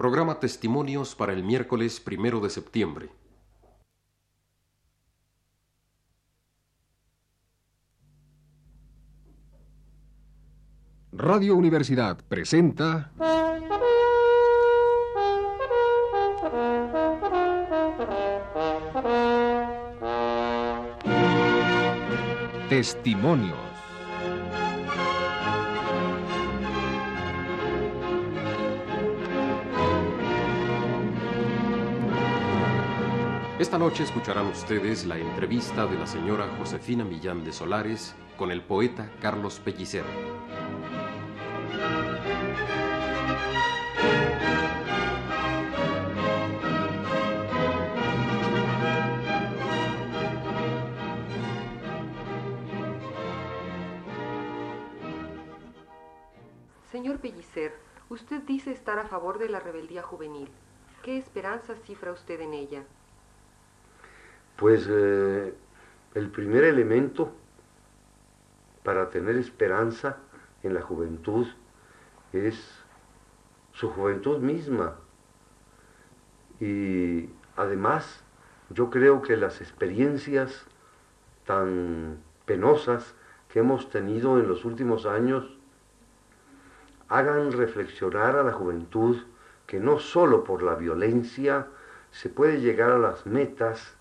Programa Testimonios para el miércoles primero de septiembre. Radio Universidad presenta Testimonios. Esta noche escucharán ustedes la entrevista de la señora Josefina Millán de Solares con el poeta Carlos Pellicer. Señor Pellicer, usted dice estar a favor de la rebeldía juvenil. ¿Qué esperanza cifra usted en ella? Pues eh, el primer elemento para tener esperanza en la juventud es su juventud misma. Y además yo creo que las experiencias tan penosas que hemos tenido en los últimos años hagan reflexionar a la juventud que no solo por la violencia se puede llegar a las metas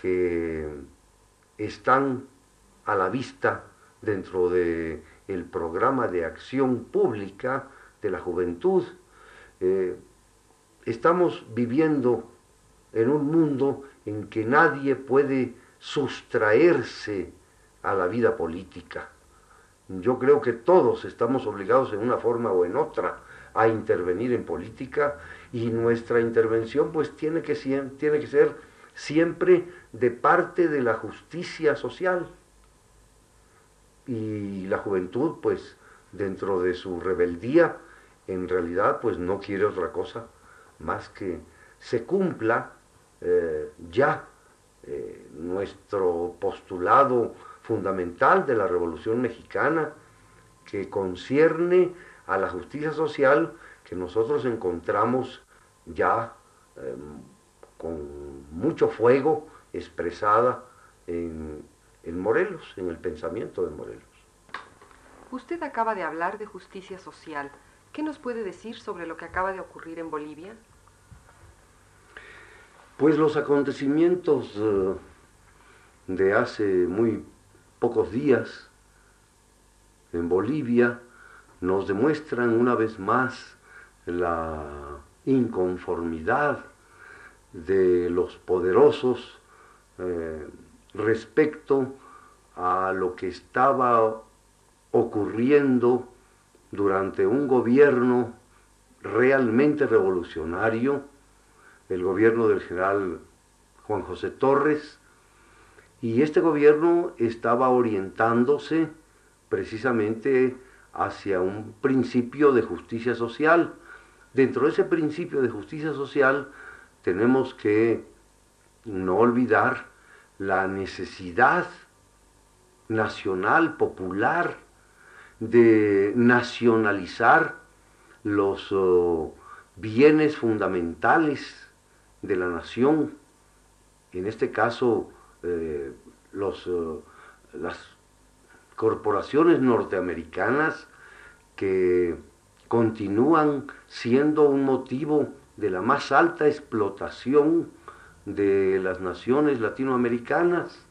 que están a la vista dentro de el programa de acción pública de la juventud. Eh, estamos viviendo en un mundo en que nadie puede sustraerse a la vida política. Yo creo que todos estamos obligados en una forma o en otra a intervenir en política y nuestra intervención pues tiene que, tiene que ser siempre de parte de la justicia social. Y la juventud, pues, dentro de su rebeldía, en realidad, pues no quiere otra cosa más que se cumpla eh, ya eh, nuestro postulado fundamental de la Revolución Mexicana, que concierne a la justicia social que nosotros encontramos ya em, con mucho fuego expresada en, en Morelos, en el pensamiento de Morelos. Usted acaba de hablar de justicia social. ¿Qué nos puede decir sobre lo que acaba de ocurrir en Bolivia? Pues los acontecimientos eh, de hace muy pocos días en Bolivia nos demuestran una vez más la inconformidad de los poderosos eh, respecto a lo que estaba ocurriendo durante un gobierno realmente revolucionario, el gobierno del general Juan José Torres, y este gobierno estaba orientándose precisamente hacia un principio de justicia social. Dentro de ese principio de justicia social tenemos que no olvidar la necesidad nacional, popular, de nacionalizar los oh, bienes fundamentales de la nación, en este caso eh, los, oh, las corporaciones norteamericanas que continúan siendo un motivo de la más alta explotación de las naciones latinoamericanas.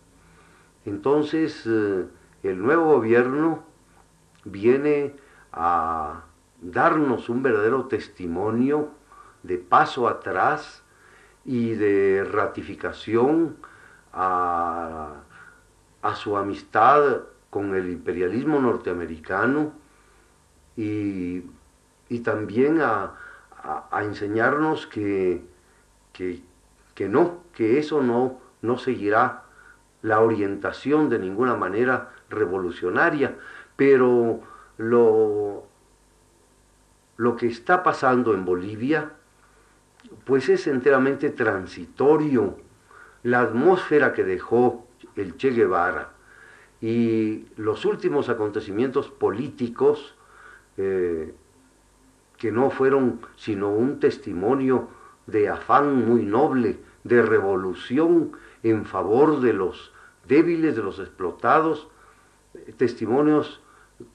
Entonces, eh, el nuevo gobierno viene a darnos un verdadero testimonio de paso atrás y de ratificación a, su amistad con el imperialismo norteamericano y, también a, enseñarnos que, que, que, no, que eso no, no seguirá la orientación de ninguna manera revolucionaria, pero lo, lo que está pasando en Bolivia, pues es enteramente transitorio. La atmósfera que dejó el Che Guevara y los últimos acontecimientos políticos eh, que no fueron sino un testimonio de afán muy noble, de revolución en favor de los débiles, de los explotados, testimonios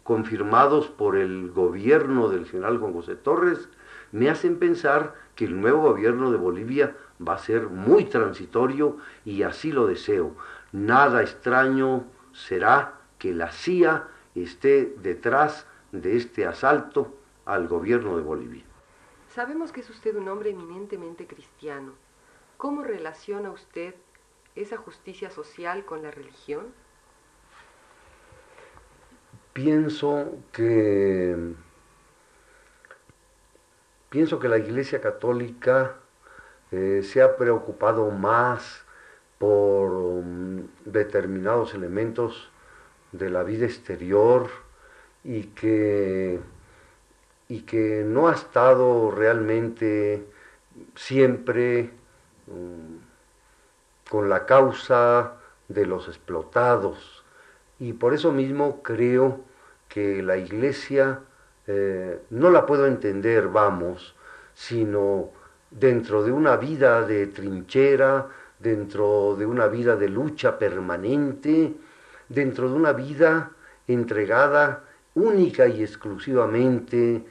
confirmados por el gobierno del general Juan José Torres, me hacen pensar que el nuevo gobierno de Bolivia va a ser muy transitorio y así lo deseo. Nada extraño será que la CIA esté detrás de este asalto al gobierno de Bolivia. Sabemos que es usted un hombre eminentemente cristiano. ¿Cómo relaciona usted esa justicia social con la religión? Pienso que pienso que la Iglesia Católica eh, se ha preocupado más por um, determinados elementos de la vida exterior y que, y que no ha estado realmente siempre um, con la causa de los explotados. Y por eso mismo creo que la iglesia eh, no la puedo entender, vamos, sino dentro de una vida de trinchera, dentro de una vida de lucha permanente, dentro de una vida entregada única y exclusivamente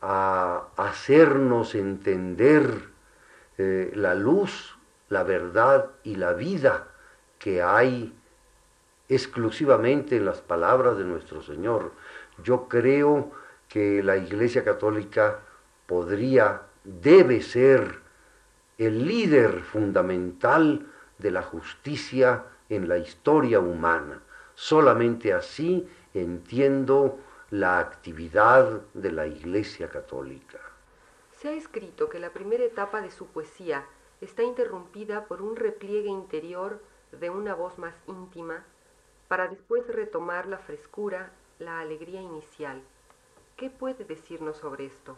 a hacernos entender eh, la luz, la verdad y la vida que hay exclusivamente en las palabras de nuestro Señor. Yo creo que la Iglesia Católica podría, debe ser el líder fundamental de la justicia en la historia humana. Solamente así entiendo la actividad de la Iglesia Católica. Se ha escrito que la primera etapa de su poesía está interrumpida por un repliegue interior de una voz más íntima para después retomar la frescura, la alegría inicial. ¿Qué puede decirnos sobre esto?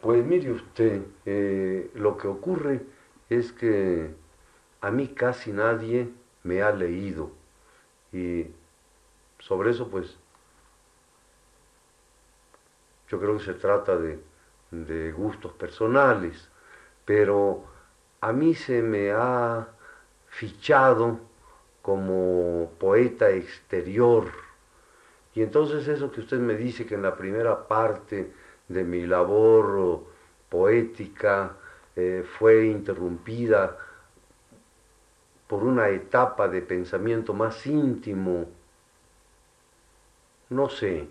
Pues mire usted, eh, lo que ocurre es que a mí casi nadie me ha leído y sobre eso pues yo creo que se trata de, gustos personales, pero a mí se me ha fichado como poeta exterior. Y entonces eso que usted me dice que en la primera parte de mi labor poética eh, fue interrumpida por una etapa de pensamiento más íntimo. No sé,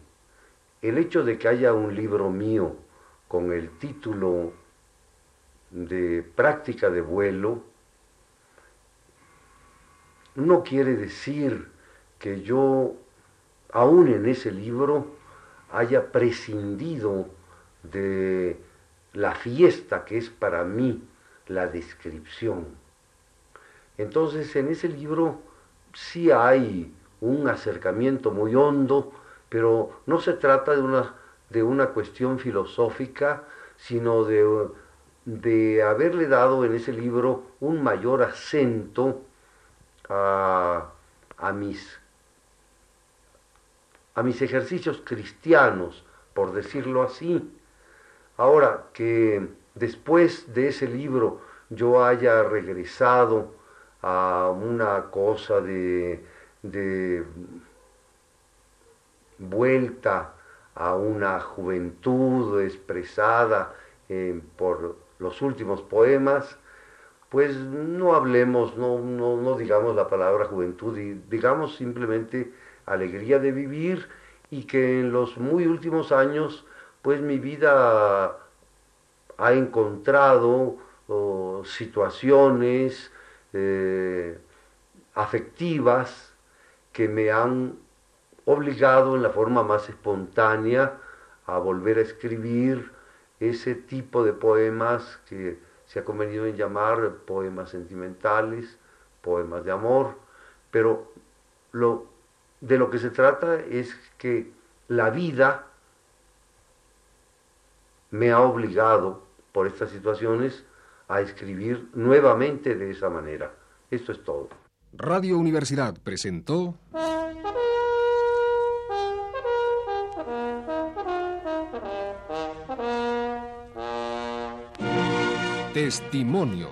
el hecho de que haya un libro mío con el título de práctica de vuelo no quiere decir que yo, aún en ese libro, haya prescindido de la fiesta que es para mí la descripción. Entonces en ese libro sí hay un acercamiento muy hondo, pero no se trata de una, de una cuestión filosófica, sino de, de haberle dado en ese libro un mayor acento a, a, mis, a mis ejercicios cristianos, por decirlo así. Ahora que después de ese libro yo haya regresado a una cosa de, de vuelta a una juventud expresada eh, por los últimos poemas, pues no hablemos, no, no, no digamos la palabra juventud, y digamos simplemente alegría de vivir y que en los muy últimos años pues mi vida ha encontrado situaciones eh, afectivas que me han obligado en la forma más espontánea a volver a escribir ese tipo de poemas que se ha convenido en llamar poemas sentimentales, poemas de amor, pero lo, de lo que se trata es que la vida me ha obligado por estas situaciones a escribir nuevamente de esa manera. Esto es todo. Radio Universidad presentó... Testimonios.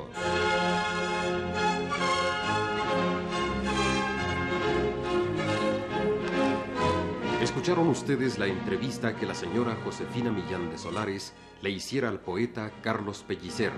Escucharon ustedes la entrevista que la señora Josefina Millán de Solares le hiciera al poeta Carlos Pellicer